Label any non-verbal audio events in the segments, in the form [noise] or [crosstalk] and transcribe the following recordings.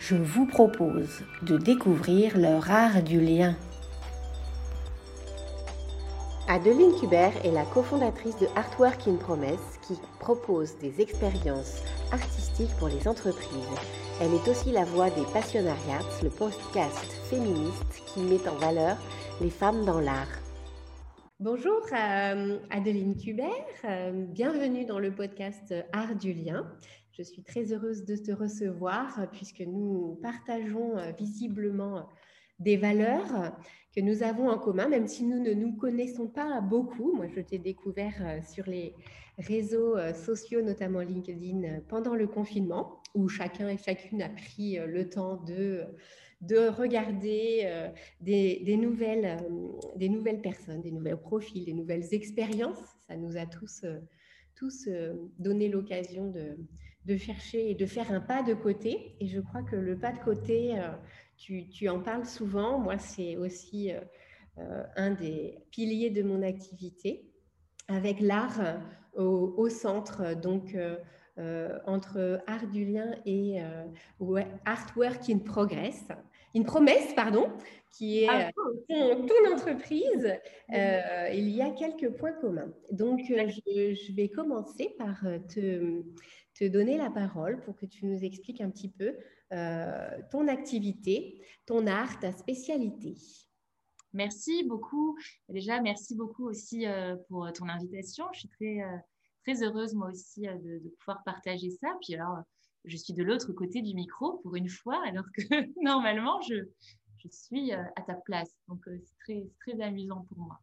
Je vous propose de découvrir leur art du lien. Adeline Kubert est la cofondatrice de Artwork in Promesse qui propose des expériences artistiques pour les entreprises. Elle est aussi la voix des Passionnariats, le podcast féministe qui met en valeur les femmes dans l'art. Bonjour euh, Adeline Kubert, euh, bienvenue dans le podcast Art du lien. Je suis très heureuse de te recevoir puisque nous partageons euh, visiblement des valeurs que nous avons en commun, même si nous ne nous connaissons pas beaucoup. Moi, je t'ai découvert euh, sur les réseaux euh, sociaux, notamment LinkedIn, euh, pendant le confinement, où chacun et chacune a pris le temps de, de regarder des, nouvelles, des nouvelles personnes, des nouveaux profils, des nouvelles expériences. Ça nous a tous, tous donné l'occasion de, de chercher et de faire un pas de côté. Et je crois que le pas de côté tu, en parles souvent. Moi, c'est aussi euh, euh, un des piliers de mon activité, avec l'art euh, au, centre, donc entre art du lien et artwork in progress. In promesse, pardon, qui est ah, ton, entreprise, il y a quelques points communs. Donc, je, vais commencer par te, te donner la parole pour que tu nous expliques un petit peu euh, ton activité, ton art, ta spécialité. Merci beaucoup. Déjà, merci beaucoup aussi euh, pour ton invitation. Je suis très, euh, très heureuse, moi aussi, de, pouvoir partager ça. Puis alors, je suis de l'autre côté du micro pour une fois, alors que [laughs] normalement, je, je suis à ta place. Donc, c'est très, très amusant pour moi.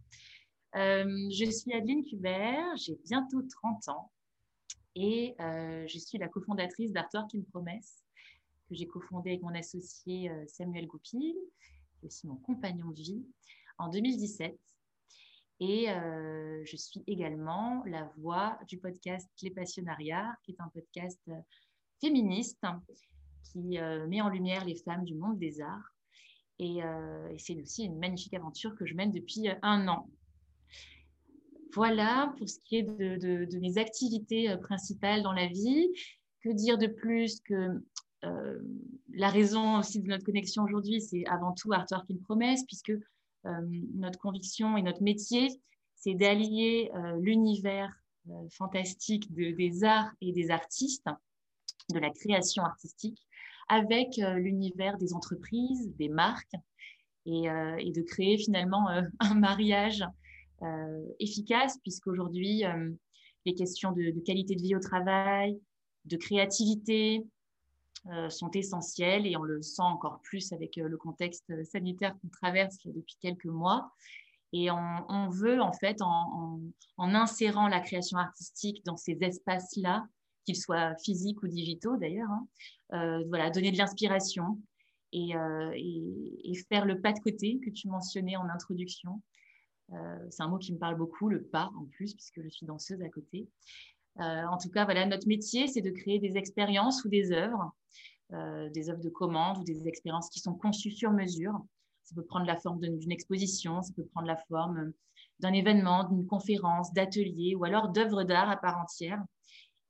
je suis Adeline Kubert, j'ai bientôt 30 ans et je suis la cofondatrice d'Artwork in Promesse que j'ai cofondé avec mon associé euh, Samuel Goupil, qui est aussi mon compagnon de vie, en 2017. Et euh, je suis également la voix du podcast Les Passionnariats, qui est un podcast euh, féministe qui met en lumière les femmes du monde des arts. Et, c'est aussi une magnifique aventure que je mène depuis un an. Voilà pour ce qui est de, mes activités principales dans la vie. Que dire de plus que euh, la raison aussi de notre connexion aujourd'hui, c'est avant tout Artwork in Promesse, puisque euh, notre conviction et notre métier, c'est d'allier euh, l'univers fantastique des arts et des artistes, de la création artistique, avec l'univers des entreprises, des marques, et, de créer finalement [laughs] un mariage efficace, puisqu'aujourd'hui, les questions de, qualité de vie au travail, de créativité, euh, sont essentielles et on le sent encore plus avec euh, le contexte sanitaire qu'on traverse depuis quelques mois. Et on, veut, en fait, en, insérant la création artistique dans ces espaces-là, qu'ils soient physiques ou digitaux d'ailleurs, hein, euh, voilà, donner de l'inspiration et, faire le pas de côté que tu mentionnais en introduction. C'est un mot qui me parle beaucoup, le pas en plus, puisque je suis danseuse à côté. Euh, en tout cas, voilà, notre métier, c'est de créer des expériences ou des œuvres, euh, des œuvres de commande ou des expériences qui sont conçues sur mesure. Ça peut prendre la forme d'une exposition, ça peut prendre la forme d'un événement, d'une conférence, d'atelier ou alors d'œuvres d'art à part entière.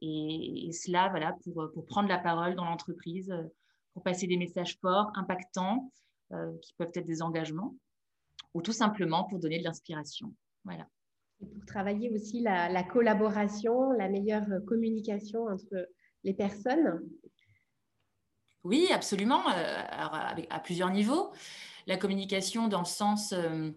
Et, cela, voilà, pour, pour, prendre la parole dans l'entreprise, pour passer des messages forts, impactants, qui peuvent être des engagements, ou tout simplement pour donner de l'inspiration. Voilà. Et pour travailler aussi la, la, collaboration, la meilleure communication entre les personnes Oui, absolument, euh, à plusieurs niveaux. La communication dans le sens, euh,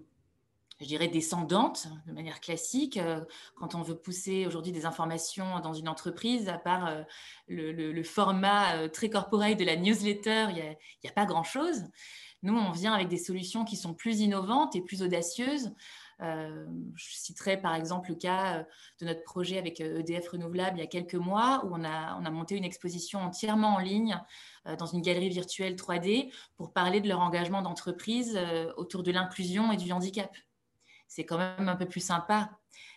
je dirais, descendante, de manière classique. Euh, quand on veut pousser aujourd'hui des informations dans une entreprise, à part le, format très corporel de la newsletter, il n'y a, a, pas grand-chose. Nous, on vient avec des solutions qui sont plus innovantes et plus audacieuses. Euh, je citerai par exemple le cas euh, de notre projet avec EDF euh, e Renouvelable il y a quelques mois où on a, on a monté une exposition entièrement en ligne dans une galerie virtuelle 3D pour parler de leur engagement d'entreprise autour de l'inclusion et du handicap. C'est quand même un peu plus sympa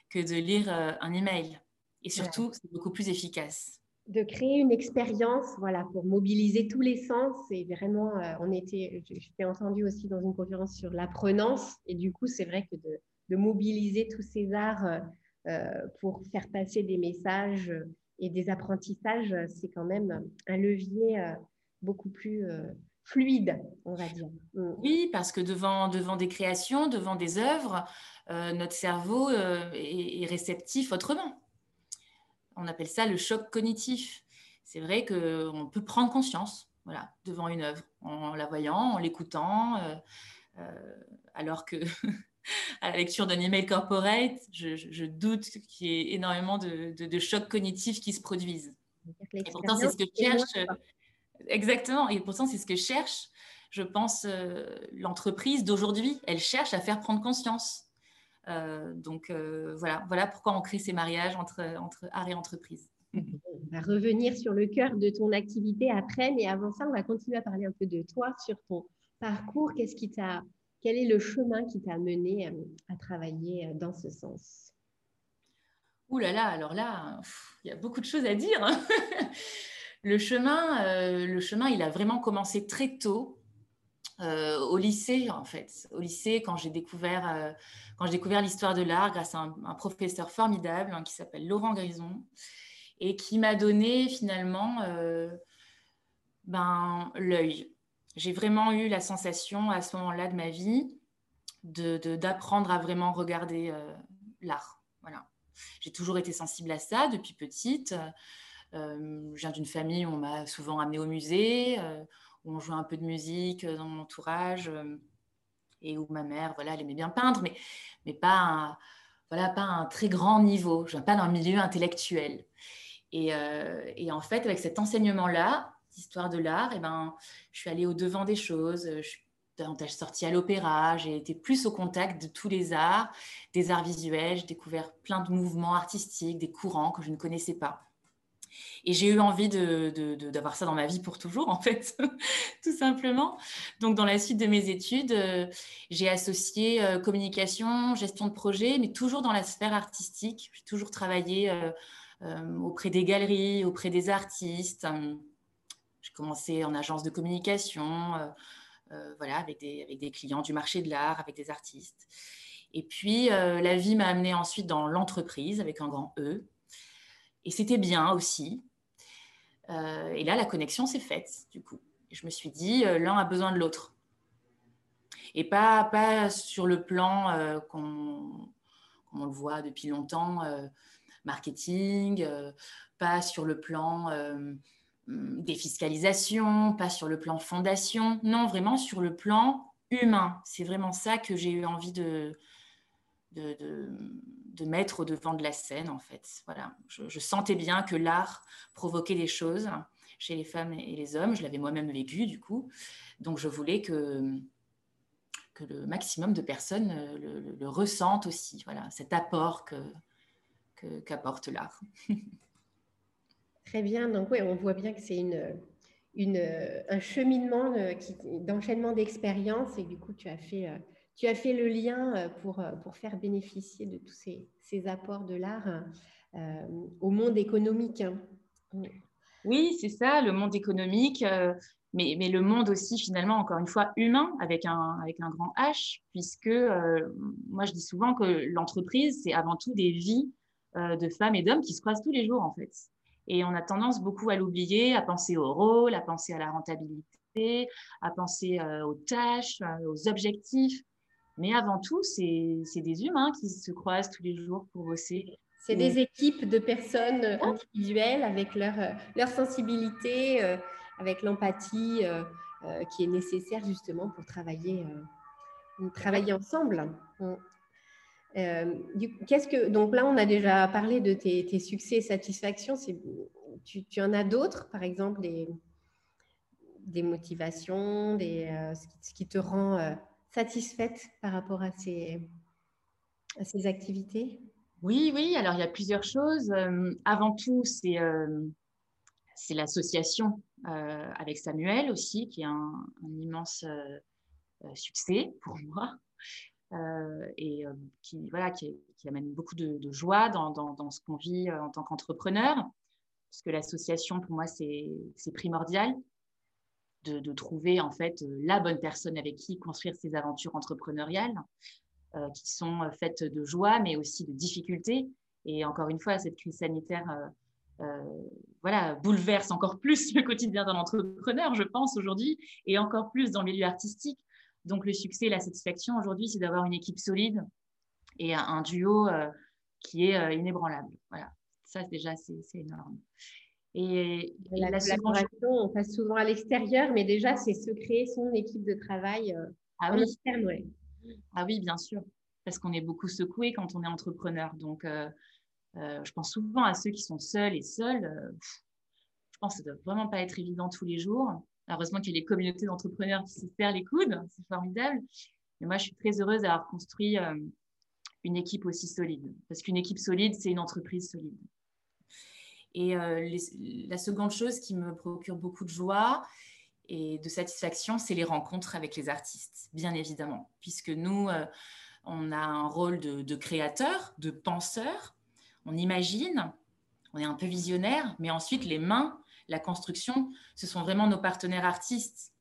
que de lire un email. Et surtout, c'est beaucoup plus efficace de créer une expérience voilà, pour mobiliser tous les sens. Et vraiment, on était, je, t'ai entendu aussi dans une conférence sur l'apprenance. Et du coup, c'est vrai que de, mobiliser tous ces arts euh, euh, pour faire passer des messages et des apprentissages, c'est quand même un levier euh, beaucoup plus fluide, on va dire. Mm. Oui, parce que devant, devant des créations, devant des œuvres, notre cerveau est, réceptif autrement. On appelle ça le choc cognitif. C'est vrai qu'on peut prendre conscience voilà, devant une œuvre, en la voyant, en l'écoutant, alors que [laughs] à la lecture d'un email corporate, je, doute qu'il y ait énormément de, chocs cognitifs qui se produisent. Et pourtant, c'est ce que cherche. Exactement. Et pourtant, c'est ce que cherche, je pense, euh, l'entreprise d'aujourd'hui. Elle cherche à faire prendre conscience. Euh, donc euh, voilà, voilà pourquoi on crée ces mariages entre, entre art et entreprise. On va revenir sur le cœur de ton activité après, mais avant ça, on va continuer à parler un peu de toi, sur ton parcours. Qu'est-ce qui t'a quel est le chemin qui t'a mené euh, à travailler dans ce sens? Ouh là là, alors là, il y a beaucoup de choses à dire. Hein. [laughs] le, chemin, euh, le chemin, il a vraiment commencé très tôt. Au lycée, en fait. Au lycée, quand j'ai découvert, quand découvert l'histoire de l'art grâce à un, professeur formidable hein, qui s'appelle Laurent Grison et qui m'a donné finalement ben, l'œil j'ai vraiment eu la sensation à ce moment-là de ma vie d'apprendre de, à vraiment regarder euh, l'art. Voilà. J'ai toujours été sensible à ça depuis petite. Euh, je viens d'une famille où on m'a souvent amené au musée, euh, où on jouait un peu de musique dans mon entourage et où ma mère, voilà, elle aimait bien peindre, mais, mais pas, un, voilà, pas un très grand niveau. Pas d'un milieu intellectuel. Et, et, en fait, avec cet enseignement-là, histoire de l'art, et eh ben, je suis allée au devant des choses. Je suis davantage sortie à l'opéra. J'ai été plus au contact de tous les arts, des arts visuels. J'ai découvert plein de mouvements artistiques, des courants que je ne connaissais pas. Et j'ai eu envie d'avoir de, ça dans ma vie pour toujours, en fait, [laughs] tout simplement. Donc, dans la suite de mes études, euh, j'ai associé euh, communication, gestion de projet, mais toujours dans la sphère artistique. J'ai toujours travaillé euh, auprès des galeries, auprès des artistes. J'ai commencé en agence de communication, voilà, avec des, avec des, clients du marché de l'art, avec des artistes. Et puis, la vie m'a amené ensuite dans l'entreprise avec un grand E. Et c'était bien aussi. et là, la connexion s'est faite, du coup. Je me suis dit, l'un a besoin de l'autre. Et pas, pas sur le plan qu'on on le voit depuis longtemps, marketing, pas sur le plan Hum, défiscalisation, pas sur le plan fondation, non, vraiment sur le plan humain. C'est vraiment ça que j'ai eu envie de, de, mettre au devant de la scène, en fait. Voilà, je, sentais bien que l'art provoquait des choses chez les femmes et les hommes. Je l'avais moi-même vécu, du coup. Donc, je voulais que, que le maximum de personnes le, le, ressentent aussi. Voilà, cet apport que, qu'apporte l'art. [laughs] Très bien. Donc, oui, on voit bien que c'est une, une, un cheminement d'enchaînement d'expériences et du coup, tu as fait, euh, tu as fait le lien euh, pour, euh, pour faire bénéficier de tous ces, ces apports de l'art au monde économique. Hein. Oui, c'est ça, le monde économique. mais, mais, le monde aussi, finalement, encore une fois, humain, avec un, avec un grand H, puisque moi, je dis souvent que l'entreprise, c'est avant tout des vies de femmes et d'hommes qui se croisent tous les jours, en fait. Et on a tendance beaucoup à l'oublier, à penser au rôle, à penser à la rentabilité, à penser aux tâches, aux objectifs. Mais avant tout, c'est des humains qui se croisent tous les jours pour bosser. C'est des équipes de personnes individuelles avec leur, leur sensibilité, euh, avec l'empathie euh, euh, qui est nécessaire justement pour travailler, travailler ensemble. Qu'est-ce que donc là on a déjà parlé de tes, tes succès et satisfactions. Tu, tu, en as d'autres, par exemple des, des motivations, des, ce qui te rend satisfaite par rapport à ces, activités? Oui, oui, alors il y a plusieurs choses. Euh, avant tout, c'est euh, l'association euh, avec Samuel aussi, qui est un, immense succès pour [laughs] moi. et qui, amène beaucoup de, joie dans, dans, ce qu'on vit en tant qu'entrepreneur, parce que l'association, pour moi, c'est primordial de, trouver en fait euh, la bonne personne avec qui construire ces aventures entrepreneuriales euh, qui sont euh, faites de joie mais aussi de difficultés. Et encore une fois, cette crise sanitaire voilà, bouleverse encore plus le quotidien d'un entrepreneur, je pense, aujourd'hui, et encore plus dans le milieu artistique. Donc, le succès et la satisfaction aujourd'hui, c'est d'avoir une équipe solide et un, duo qui est inébranlable. Voilà, ça, déjà, c'est énorme. Et, la, collaboration, on passe souvent à l'extérieur, mais déjà, c'est se créer son équipe de travail euh, ah oui. Ah oui, bien sûr, parce qu'on est beaucoup secoué quand on est entrepreneur. Donc, euh, euh, je pense souvent à ceux qui sont seuls et seuls. je pense que ça ne doit vraiment pas être évident tous les jours. Heureusement qu'il y a les communautés d'entrepreneurs qui se serrent les coudes, c'est formidable. Mais moi, je suis très heureuse d'avoir construit une équipe aussi solide, parce qu'une équipe solide, c'est une entreprise solide. Et euh, la seconde chose qui me procure beaucoup de joie et de satisfaction, c'est les rencontres avec les artistes, bien évidemment, puisque nous, euh, on a un rôle de, créateur, de penseur, on imagine, on est un peu visionnaire, mais ensuite les mains, la construction, ce sont vraiment nos partenaires artistes.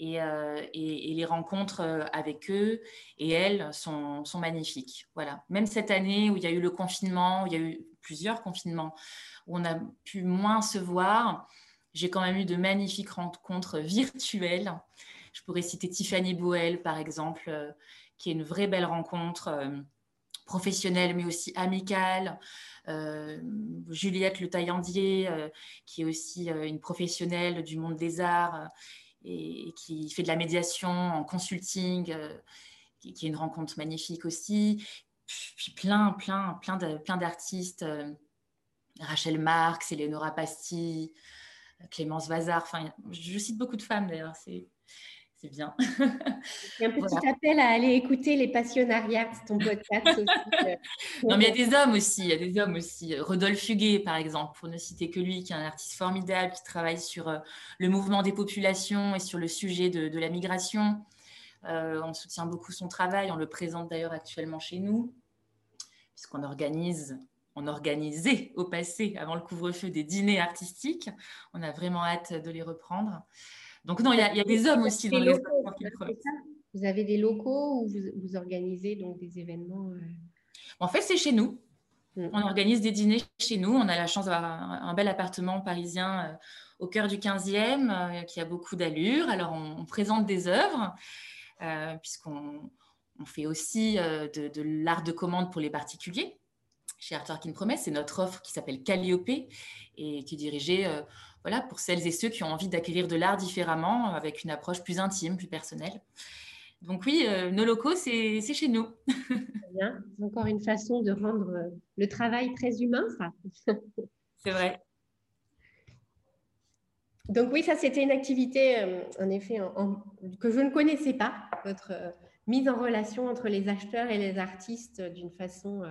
Et, euh, les rencontres avec eux et elles sont, magnifiques. Voilà. Même cette année où il y a eu le confinement, où il y a eu plusieurs confinements, on a pu moins se voir. J'ai quand même eu de magnifiques rencontres virtuelles. Je pourrais citer Tiffany Boel, par exemple, euh, qui est une vraie belle rencontre euh, professionnelle, mais aussi amicale. Euh, Juliette Le Taillandier, qui est aussi une professionnelle du monde des arts et, qui fait de la médiation en consulting, qui, est une rencontre magnifique aussi. Puis plein, plein, plein d'artistes. Rachel Marx, Eleonora Pasti, Clémence Vazard. Enfin, je cite beaucoup de femmes d'ailleurs. C'est c'est bien. Il y a un petit appel à aller écouter les passionnariats, ton podcast aussi. Euh. non, mais il y a des hommes aussi, il y a des hommes aussi. Rodolphe Huguet, par exemple, pour ne citer que lui, qui est un artiste formidable, qui travaille sur euh, le mouvement des populations et sur le sujet de, la migration. Euh, on soutient beaucoup son travail, on le présente d'ailleurs actuellement chez nous, puisqu'on organise on organisait au passé, avant le couvre-feu, des dîners artistiques. On a vraiment hâte de les reprendre. Donc non, il y, a, des hommes aussi dans les Vous avez des locaux où vous, organisez donc des événements euh? En fait, c'est chez nous. Mm. On organise des dîners chez nous. On a la chance d'avoir un, bel appartement parisien euh, au cœur du 15e euh, qui a beaucoup d'allure. Alors, on, présente des œuvres puisqu'on fait aussi de l'art de commande pour les particuliers chez Art Work in C'est notre offre qui s'appelle Calliope et qui est dirigée voilà, pour celles et ceux qui ont envie d'acquérir de l'art différemment, avec une approche plus intime, plus personnelle. Donc oui, euh, nos locaux, c'est chez nous. [laughs] Bien. Encore une façon de rendre euh, le travail très humain, ça. [laughs] c'est vrai. Donc oui, ça c'était une activité, en effet, que je ne connaissais pas, votre mise en relation entre les acheteurs et les artistes d'une façon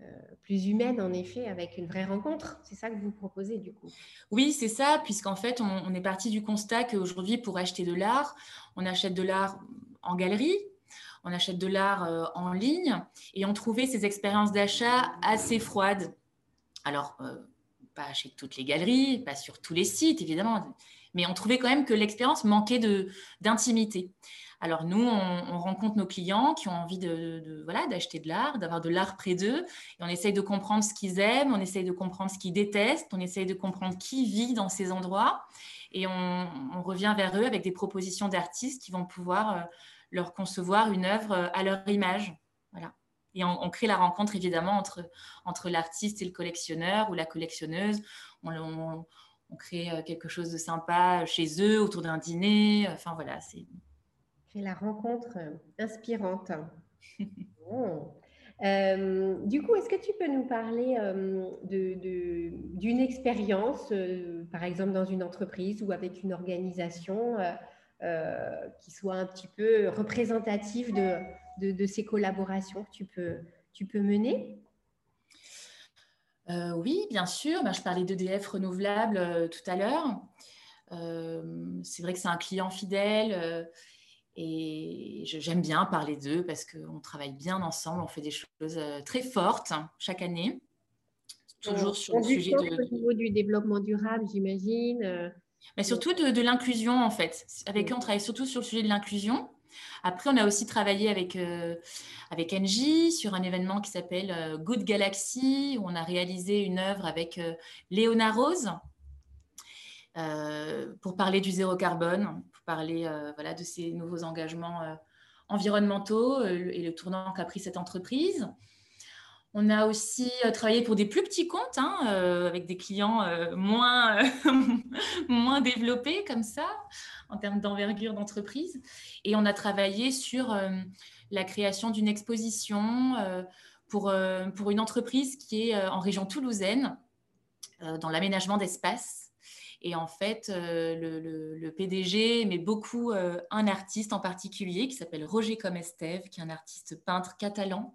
euh, euh, plus humaine, en effet, avec une vraie rencontre. C'est ça que vous proposez, du coup? Oui, c'est ça, puisqu'en fait, on, est parti du constat qu'aujourd'hui, pour acheter de l'art, on achète de l'art en galerie, on achète de l'art euh, en ligne, et on trouvait ces expériences d'achat assez froides. Alors, pas chez toutes les galeries, pas sur tous les sites, évidemment, Mais on trouvait quand même que l'expérience manquait d'intimité. Alors nous, on, rencontre nos clients qui ont envie de, d'acheter de l'art, d'avoir de l'art près d'eux, et on essaye de comprendre ce qu'ils aiment, on essaye de comprendre ce qu'ils détestent, on essaye de comprendre qui vit dans ces endroits, et on, revient vers eux avec des propositions d'artistes qui vont pouvoir euh, leur concevoir une œuvre euh, à leur image. Voilà. Et on, crée la rencontre évidemment entre, entre l'artiste et le collectionneur ou la collectionneuse. On, on crée euh, quelque chose de sympa chez eux autour d'un dîner. Enfin voilà, c'est la rencontre euh, inspirante. [laughs] Euh, du coup, est-ce que tu peux nous parler euh, d'une expérience, par exemple dans une entreprise ou avec une organisation, qui soit un petit peu représentative de, ces collaborations que tu peux, tu peux mener? Oui, bien sûr. Ben, je parlais d'EDF renouvelable tout à l'heure. c'est vrai que c'est un client fidèle et j'aime bien parler d'eux parce qu'on travaille bien ensemble, on fait des choses euh, très fortes chaque année. Toujours sur le sujet de... Au niveau du développement durable, j'imagine. Euh, Mais surtout de, l'inclusion, en fait. Avec eux, on travaille surtout sur le sujet de l'inclusion. Après, on a aussi travaillé avec, euh, avec Engie sur un événement qui s'appelle Good Galaxy, où on a réalisé une œuvre avec Léona Rose pour parler du zéro carbone parler euh, voilà, de ces nouveaux engagements euh, environnementaux euh, et le tournant qu'a pris cette entreprise. On a aussi travaillé pour des plus petits comptes, hein, avec des clients moins, [laughs] moins développés comme ça, en termes d'envergure d'entreprise. Et on a travaillé sur la création d'une exposition pour, pour une entreprise qui est en région toulousaine, dans l'aménagement d'espace. Et en fait, euh, le, PDG met beaucoup euh, un artiste en particulier qui s'appelle Roger Comesteve, qui est un artiste peintre catalan.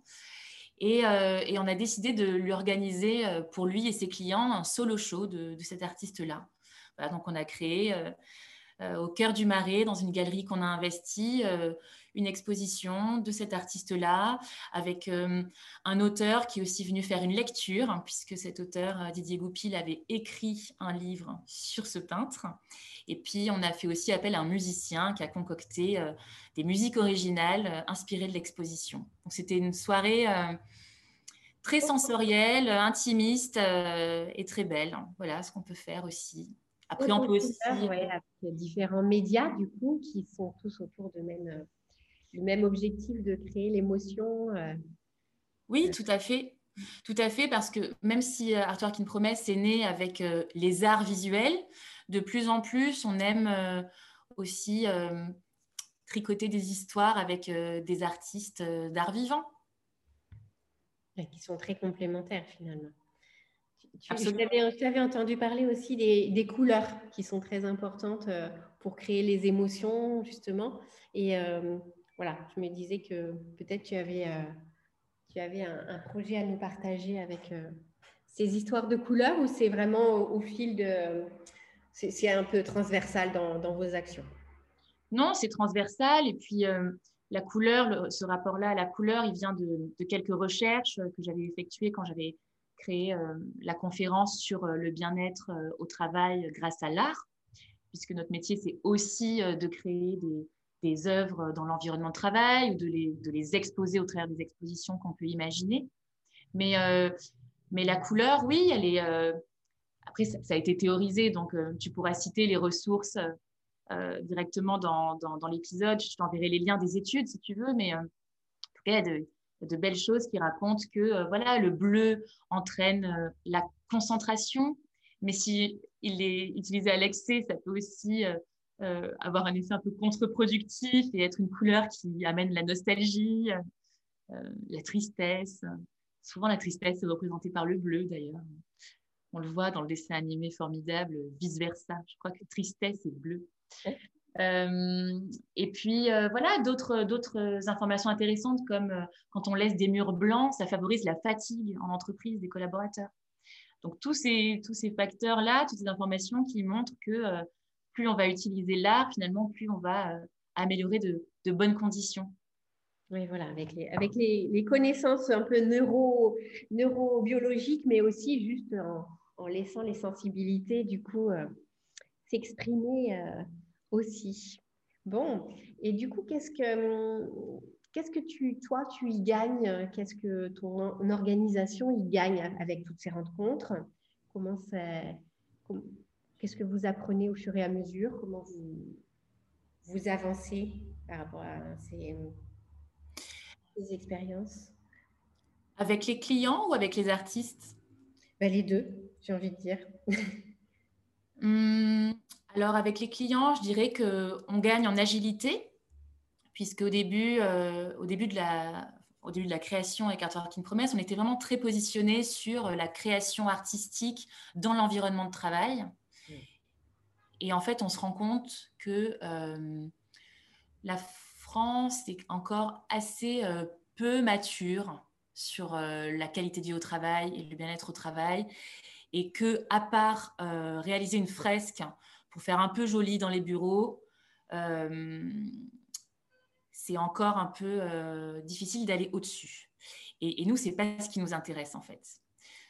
Et, euh, on a décidé de lui organiser pour lui et ses clients un solo show de, cet artiste-là. donc on a créé au cœur du Marais, dans une galerie qu'on a investie, une exposition de cet artiste-là, avec euh, un auteur qui est aussi venu faire une lecture, hein, puisque cet auteur, euh, Didier Goupil, avait écrit un livre sur ce peintre. Et puis, on a fait aussi appel à un musicien qui a concocté euh, des musiques originales inspirées de l'exposition. Donc, c'était une soirée très sensorielle, intimiste et très belle. Voilà ce qu'on peut faire aussi. Après, on peut aussi... Ouais, différents médias, du coup, qui sont tous autour de même le même objectif de créer l'émotion. Euh, oui, euh. tout à fait. Tout à fait, parce que même si euh, Arthur King Promesse est né avec les arts visuels, de plus en plus, on aime aussi tricoter des histoires avec des artistes d'art vivant. Qui sont très complémentaires finalement. je t'avais entendu parler aussi des, des, couleurs qui sont très importantes pour créer les émotions, justement. Et voilà, je me disais que peut-être tu avais, euh, tu avais un, projet à nous partager avec euh, ces histoires de couleurs ou c'est vraiment au, fil de... C'est un peu transversal dans, vos actions? Non, c'est transversal. Et puis, euh, la couleur, ce rapport-là à la couleur, il vient de, de quelques recherches que j'avais effectuées quand j'avais créé la conférence sur le bien-être au travail grâce à l'art, puisque notre métier, c'est aussi de créer des des œuvres dans l'environnement de travail ou de les, de les, exposer au travers des expositions qu'on peut imaginer. Mais, euh, mais la couleur, oui, elle est. Euh, après, ça, a été théorisé, donc euh, tu pourras citer les ressources directement dans, dans, l'épisode. Je t'enverrai les liens des études si tu veux, mais en tout cas, il y a de, belles choses qui racontent que voilà, le bleu entraîne la concentration, mais si il est utilisé à l'excès, ça peut aussi euh, avoir un effet un peu contre-productif et être une couleur qui amène la nostalgie, euh, la tristesse. Souvent, la tristesse est représentée par le bleu, d'ailleurs. On le voit dans le dessin animé formidable, vice-versa. Je crois que tristesse est bleu. Euh, et puis, voilà, d'autres informations intéressantes comme quand on laisse des murs blancs, ça favorise la fatigue en entreprise des collaborateurs. Donc, tous ces, tous ces facteurs-là, toutes ces informations qui montrent que plus on va utiliser l'art, finalement, plus on va euh, améliorer de, bonnes conditions. Oui, voilà, avec les, avec les, connaissances un peu neuro, neurobiologiques, mais aussi juste en, laissant les sensibilités, du coup, euh, s'exprimer aussi. Bon, et du coup, qu'est-ce que, qu'est-ce que tu, toi, tu y gagnes Qu'est-ce que ton organisation y gagne avec toutes ces rencontres? Comment c'est, qu'est-ce que vous apprenez au fur et à mesure? Comment vous, vous avancez par rapport à ces, ces expériences? Avec les clients ou avec les artistes? Ben, Les deux, j'ai envie de dire. Hum, [laughs] alors avec les clients, je dirais qu'on gagne en agilité, puisque au début, euh, au début de la, au début de la création avec Art Working Promesse, on était vraiment très positionné sur la création artistique dans l'environnement de travail. Et en fait, on se rend compte que euh, la France est encore assez euh, peu mature sur la qualité de vie au travail et le bien-être au travail, et que à part réaliser une fresque pour faire un peu joli dans les bureaux, euh, c'est encore un peu euh, difficile d'aller au-dessus. Et, nous, ce n'est pas ce qui nous intéresse en fait.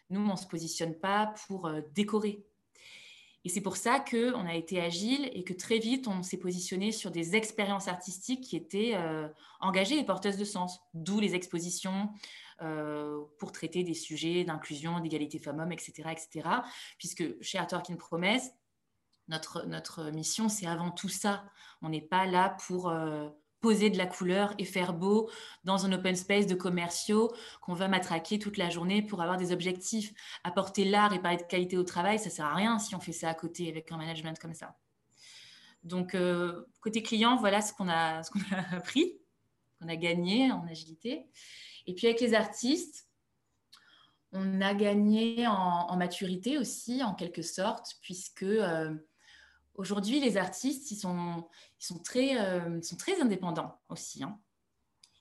Nous, on ne se positionne pas pour euh, décorer. Et c'est pour ça qu'on a été agile et que très vite, on s'est positionné sur des expériences artistiques qui étaient engagées et porteuses de sens, d'où les expositions pour traiter des sujets d'inclusion, d'égalité femmes-hommes, etc., etc. Puisque chez Art Work in Promesse, notre, mission, c'est avant tout ça. On n'est pas là pour euh, poser de la couleur et faire beau dans un open space de commerciaux qu'on va matraquer toute la journée pour avoir des objectifs. Apporter l'art et parler de qualité au travail, ça ne sert à rien si on fait ça à côté avec un management comme ça. Donc, euh, côté client, voilà ce qu'on a, [laughs] ce a appris, qu'on a gagné en agilité. Et puis avec les artistes, on a gagné en, maturité aussi, en quelque sorte, puisque euh, Aujourd'hui, les artistes, ils sont, ils sont, très, euh, sont très indépendants aussi. Hein.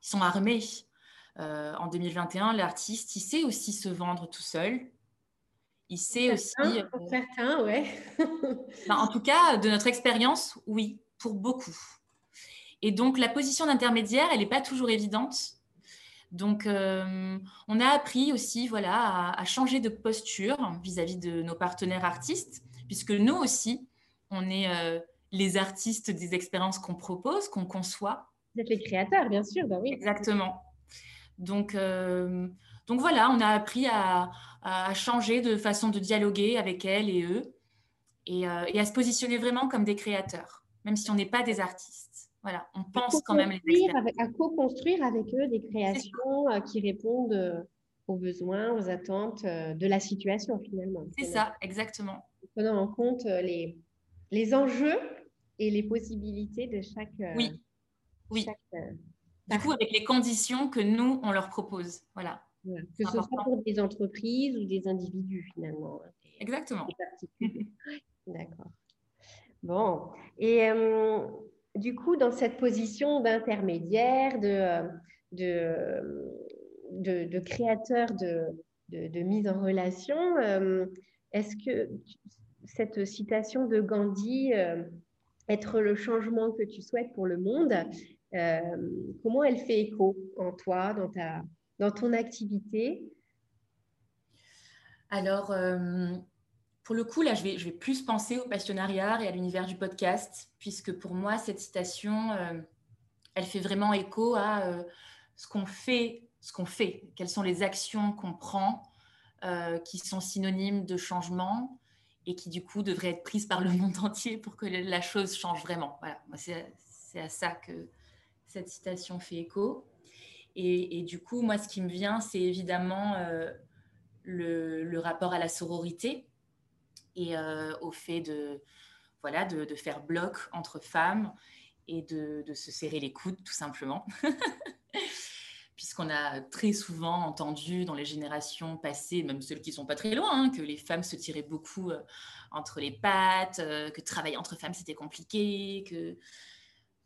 Ils sont armés. Euh, en 2021, l'artiste, il sait aussi se vendre tout seul. Il sait aussi. Pour euh, certains, ouais. [laughs] Ben, en tout cas, de notre expérience, oui, pour beaucoup. Et donc, la position d'intermédiaire, elle n'est pas toujours évidente. Donc, on a appris aussi voilà, à, à changer de posture vis-à-vis -vis de nos partenaires artistes, puisque nous aussi, on est euh, les artistes des expériences qu'on propose, qu'on conçoit. Vous êtes les créateurs, bien sûr, bah oui. Exactement. Donc, euh, donc voilà, on a appris à, changer de façon de dialoguer avec elles et eux euh, et, à se positionner vraiment comme des créateurs, même si on n'est pas des artistes. Voilà, on pense quand même les à co-construire avec eux des créations qui répondent aux besoins, aux attentes de la situation finalement. C'est ça, exactement. Prenant en compte les, les enjeux et les possibilités de chaque. Euh, oui. Oui. Euh, du coup, avec les conditions que nous, on leur propose. Voilà. Que ce soit pour des entreprises ou des individus, finalement. Hein, Exactement. [laughs] D'accord. Bon. Et euh, du coup, dans cette position d'intermédiaire, de, de, de, créateur de, de, mise en relation, est-ce que cette citation de Gandhi, euh, être le changement que tu souhaites pour le monde, euh, comment elle fait écho en toi, dans, ta, dans ton activité? Alors, euh, pour le coup, là, je vais, je vais plus penser au passionnariat et à l'univers du podcast, puisque pour moi, cette citation, elle fait vraiment écho à ce qu'on fait, ce qu'on fait, quelles sont les actions qu'on prend qui sont synonymes de changement et qui du coup devrait être prise par le monde [laughs] entier pour que la chose change vraiment. Voilà, c'est à ça que cette citation fait écho. Et, du coup, moi, ce qui me vient, c'est évidemment euh, le, rapport à la sororité et euh, au fait de, voilà, de, faire bloc entre femmes et de, de se serrer les coudes, tout simplement. [laughs] puisqu'on a très souvent entendu dans les générations passées, même celles qui sont pas très loin, hein, que les femmes se tiraient beaucoup euh, entre les pattes, euh, que travailler entre femmes c'était compliqué, que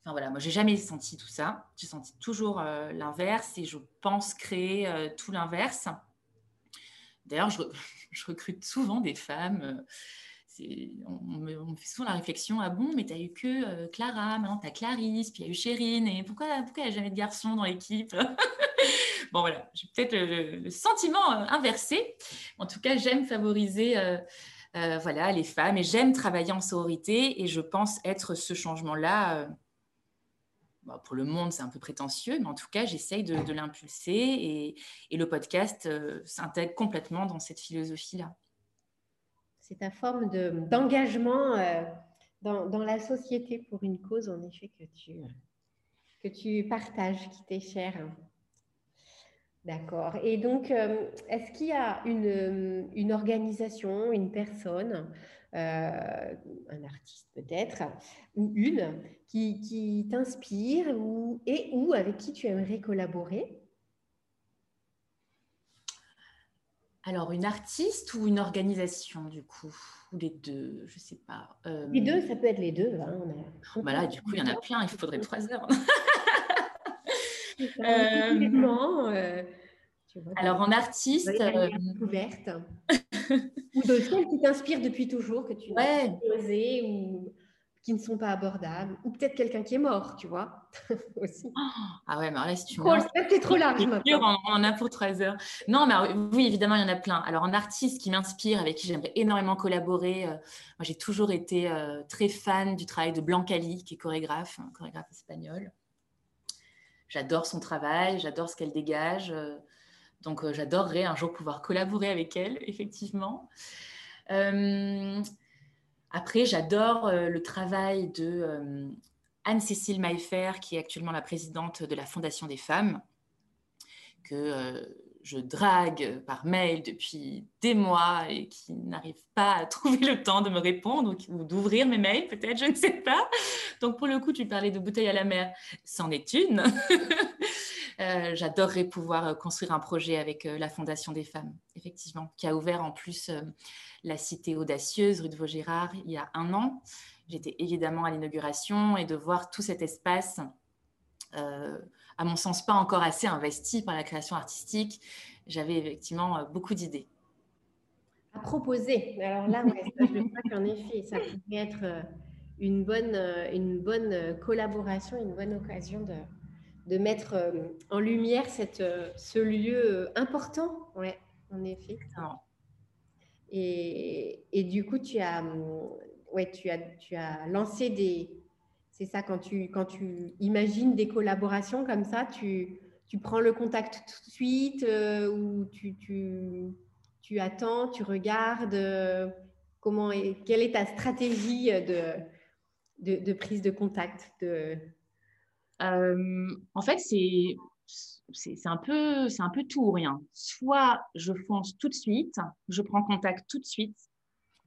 Enfin voilà, moi j'ai jamais senti tout ça. J'ai senti toujours euh, l'inverse et je pense créer tout l'inverse. D'ailleurs, [laughs] je, recrute souvent des femmes on, me, fait souvent la réflexion ah bon mais t'as eu que euh, Clara maintenant t'as Clarisse puis il y a eu Chérine et pourquoi pourquoi n'y a jamais de garçons dans l'équipe [laughs] bon voilà j'ai peut-être le, sentiment euh, inversé en tout cas j'aime favoriser euh, voilà, les femmes. Et j'aime travailler en sororité et je pense être ce changement-là. Bah, pour le monde, c'est un peu prétentieux, mais en tout cas, j'essaye de, l'impulser et, le podcast s'intègre complètement dans cette philosophie-là. C'est ta forme d'engagement dans, dans, la société pour une cause, en effet, que tu, que tu partages, qui t'est chère. D'accord. Et donc, euh, est-ce qu'il y a une, euh, une, organisation, une personne, euh, un artiste peut-être, ou une, qui, qui t'inspire ou, et ou avec qui tu aimerais collaborer? Alors, une artiste ou une organisation, du coup Ou les deux, je ne sais pas. Les deux, ça peut être les deux. Hein, bah là, du coup, il y en a plein, il faudrait trois heures. [laughs] Euh, euh, alors en artiste, euh, ouverte [laughs] ou de celles qui t'inspirent depuis toujours que tu ouais. osé ou qui ne sont pas abordables ou peut-être quelqu'un qui est mort, tu vois [laughs] aussi. Ah ouais, mais alors là si tu trop, c'est trop large On, en a pour trois heures. Non, mais oui, évidemment, il y en a plein. Alors en artiste qui m'inspire, avec qui j'aimerais énormément collaborer, moi j'ai toujours été très fan du travail de Blancali, qui est chorégraphe, chorégraphe espagnol. J'adore son travail, j'adore ce qu'elle dégage. Euh, donc, euh, j'adorerais un jour pouvoir collaborer avec elle, [laughs] effectivement. Euh, après, j'adore le travail de Anne-Cécile Maillefer, qui est actuellement la présidente de la Fondation des femmes, que je drague par mail depuis des mois et qui n'arrive pas à [laughs] trouver le temps de me répondre ou, d'ouvrir mes mails, peut-être, je ne sais pas. Donc, pour le coup, tu parlais de bouteille à la mer, c'en est une. [laughs] euh, J'adorerais pouvoir euh, construire un projet avec euh, la Fondation des femmes, effectivement, qui a ouvert en plus la cité audacieuse, rue de Vaugirard, il y a un an. J'étais évidemment à l'inauguration et de voir tout cet espace. À mon sens, pas encore assez investi par la création artistique. J'avais effectivement beaucoup d'idées. À proposer. Alors là, je crois qu'en effet, ça pourrait être une bonne, une bonne collaboration, une bonne occasion de, de mettre en lumière cette, ce lieu important. Ouais, en effet. Et, et, du coup, tu as, ouais, tu as, tu as lancé des, c'est ça, quand tu, quand tu imagines des collaborations comme ça, tu, tu prends le contact tout de suite euh, ou tu, tu, tu, attends, tu regardes euh, comment est, quelle est ta stratégie de, de, de prise de contact de... Euh, en fait, c'est un peu tout ou rien. Soit je fonce tout de suite, je prends contact tout de suite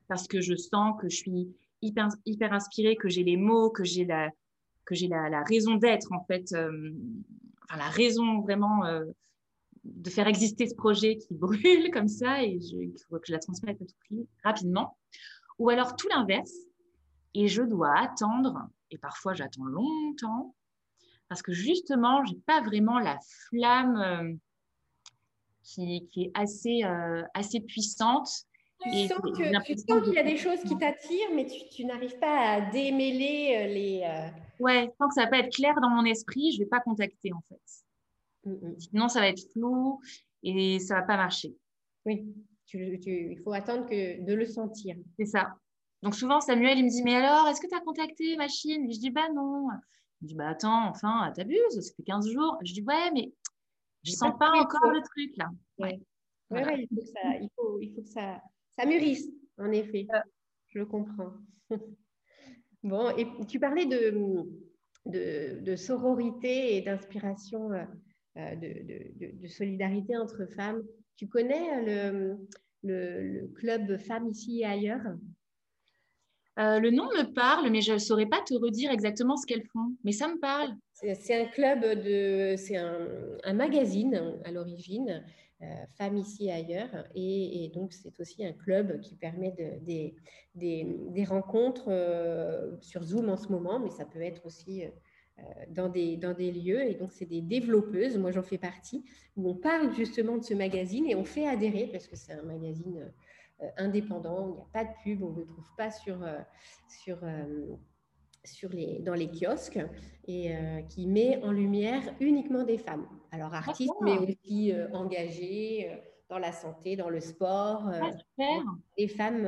parce que je sens que je suis hyper, inspirée, que j'ai les mots, que j'ai la, raison d'être, en fait, euh, la raison vraiment euh, de faire exister ce projet qui [laughs] brûle comme ça et il faut que je la transmette à tout prix rapidement. Ou alors tout l'inverse, et je dois attendre, et parfois j'attends longtemps, parce que justement, j'ai pas vraiment la flamme euh, qui, qui, est assez, assez puissante tu sens qu'il y a des choses qui t'attirent, mais tu, n'arrives pas à démêler euh, les. Euh, ouais, tant que ça va pas être clair dans mon esprit, je vais pas contacter en fait. Mm, mm. Sinon, ça va être flou et ça va pas marcher. Oui, il faut attendre que de le sentir. C'est ça. Donc souvent, Samuel, il me dit, mais alors, est-ce que tu as contacté machine? Je dis, bah non. Me dit, bah attends, enfin, t'abuses, ça fait 15 jours. Je dis, ouais, mais je sens pas, encore le truc là. Ouais. Ouais, il, faut ça, il, faut, il faut que ça, ça mûrisse, en effet. Je le comprends. [laughs] bon, et tu parlais de, de, sororité et d'inspiration, euh, euh, de, de, solidarité entre femmes. Tu connais le, le, club Femmes ici et ailleurs? Euh, le nom me parle, mais je ne saurais pas te redire exactement ce qu'elles font. Mais ça me parle. C'est un club de, c'est un, magazine à l'origine euh, femmes ici et ailleurs. Et, donc, c'est aussi un club qui permet de, des, des, rencontres euh, sur Zoom en ce moment, mais ça peut être aussi euh, dans, des, dans des lieux. Et donc, c'est des développeuses, moi j'en fais partie, où on parle justement de ce magazine et on fait adhérer, parce que c'est un magazine indépendant, il n'y a pas de pub, on ne le trouve pas sur, sur sur les, dans les kiosques et euh, qui met en lumière uniquement des femmes. Alors artistes, mais aussi euh, engagées, dans la santé, dans le sport. Euh, ah, les femmes,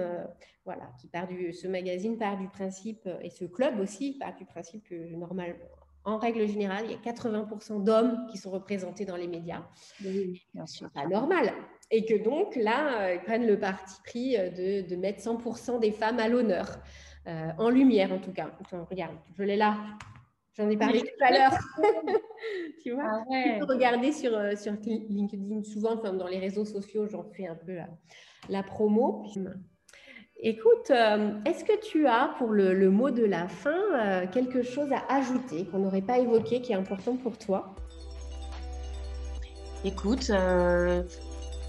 voilà, qui part du, ce magazine part du principe, et ce club aussi part du principe que normalement, en règle générale, il y a 80% d'hommes qui sont représentés dans les médias. Oui, bien sûr. Pas normal. Et que donc, là, ils prennent le parti pris de, de mettre 100% des femmes à l'honneur. Euh, en lumière en tout cas. regarde, je l'ai là. J'en ai parlé tout à l'heure. [laughs] tu vois ah Tu peux regarder sur, euh, sur LinkedIn souvent, enfin, dans les réseaux sociaux, j'en fais un peu la, promo. Écoute, euh, est-ce que tu as pour le, mot de la fin quelque chose à ajouter qu'on n'aurait pas évoqué qui est important pour toi? Écoute,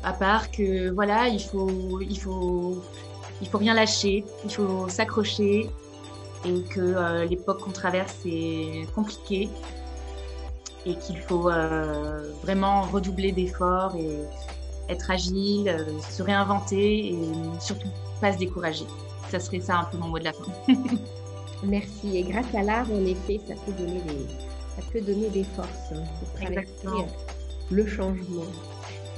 à part que voilà, il faut, il faut il faut rien lâcher, il faut s'accrocher et que euh, l'époque qu'on traverse est compliquée et qu'il faut euh, vraiment redoubler d'efforts et être agile, euh, se réinventer et surtout pas se décourager. Ça serait ça un peu mon mot de la fin. [laughs] Merci. Et grâce à l'art, en effet, ça peut donner des, ça peut donner des forces hein, pour traverser le changement.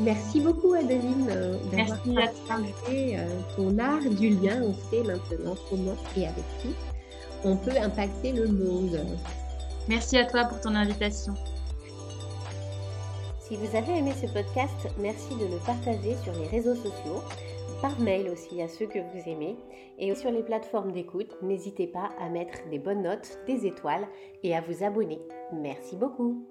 Merci beaucoup Adeline euh, d'avoir partagé euh, ton art du lien. On sait maintenant comment et avec qui on peut impacter le monde. Merci à toi pour ton invitation. Si vous avez aimé ce podcast, merci de le partager sur les réseaux sociaux, par mail aussi à ceux que vous aimez, et sur les plateformes d'écoute. N'hésitez pas à mettre des bonnes notes, des étoiles et à vous abonner. Merci beaucoup.